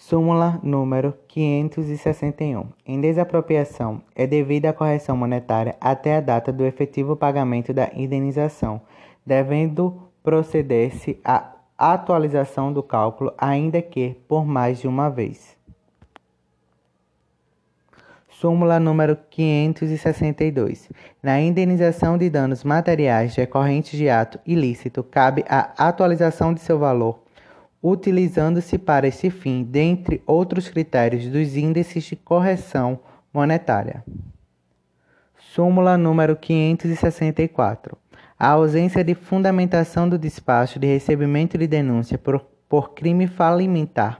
Súmula número 561. Em desapropriação, é devida a correção monetária até a data do efetivo pagamento da indenização, devendo proceder-se à atualização do cálculo, ainda que por mais de uma vez. Súmula número 562. Na indenização de danos materiais decorrentes de ato ilícito, cabe a atualização de seu valor utilizando-se para esse fim, dentre outros critérios, dos índices de correção monetária. Súmula número 564. A ausência de fundamentação do despacho de recebimento de denúncia por, por crime falimentar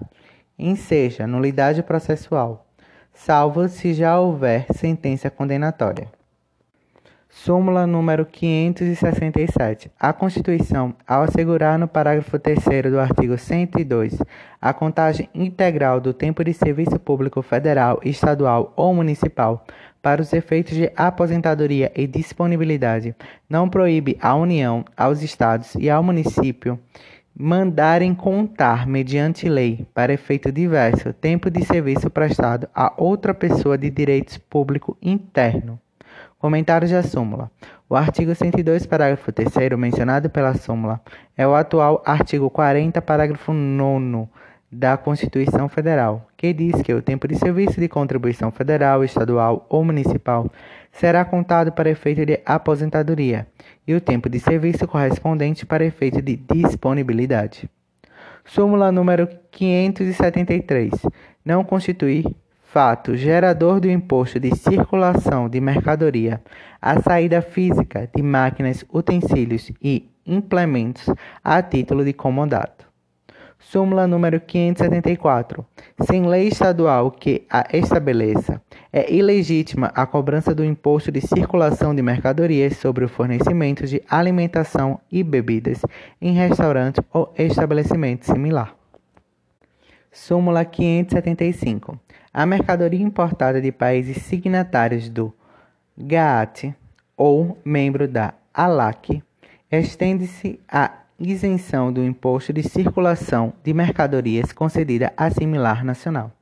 enseja nulidade processual, salvo se já houver sentença condenatória. Súmula número 567. A Constituição, ao assegurar no parágrafo 3 do artigo 102 a contagem integral do tempo de serviço público federal, estadual ou municipal para os efeitos de aposentadoria e disponibilidade, não proíbe à União, aos estados e ao município mandarem contar, mediante lei, para efeito diverso, tempo de serviço prestado a outra pessoa de direito público interno. Comentários da súmula. O artigo 102, parágrafo 3 mencionado pela súmula é o atual artigo 40, parágrafo 9 da Constituição Federal, que diz que o tempo de serviço de contribuição federal, estadual ou municipal será contado para efeito de aposentadoria e o tempo de serviço correspondente para efeito de disponibilidade. Súmula número 573. Não constituir fato gerador do imposto de circulação de mercadoria, a saída física de máquinas, utensílios e implementos a título de comodato. Súmula número 574. Sem lei estadual que a estabeleça, é ilegítima a cobrança do imposto de circulação de mercadorias sobre o fornecimento de alimentação e bebidas em restaurante ou estabelecimento similar. Súmula 575. A mercadoria importada de países signatários do GATT ou membro da ALAC estende-se a isenção do imposto de circulação de mercadorias concedida a similar nacional.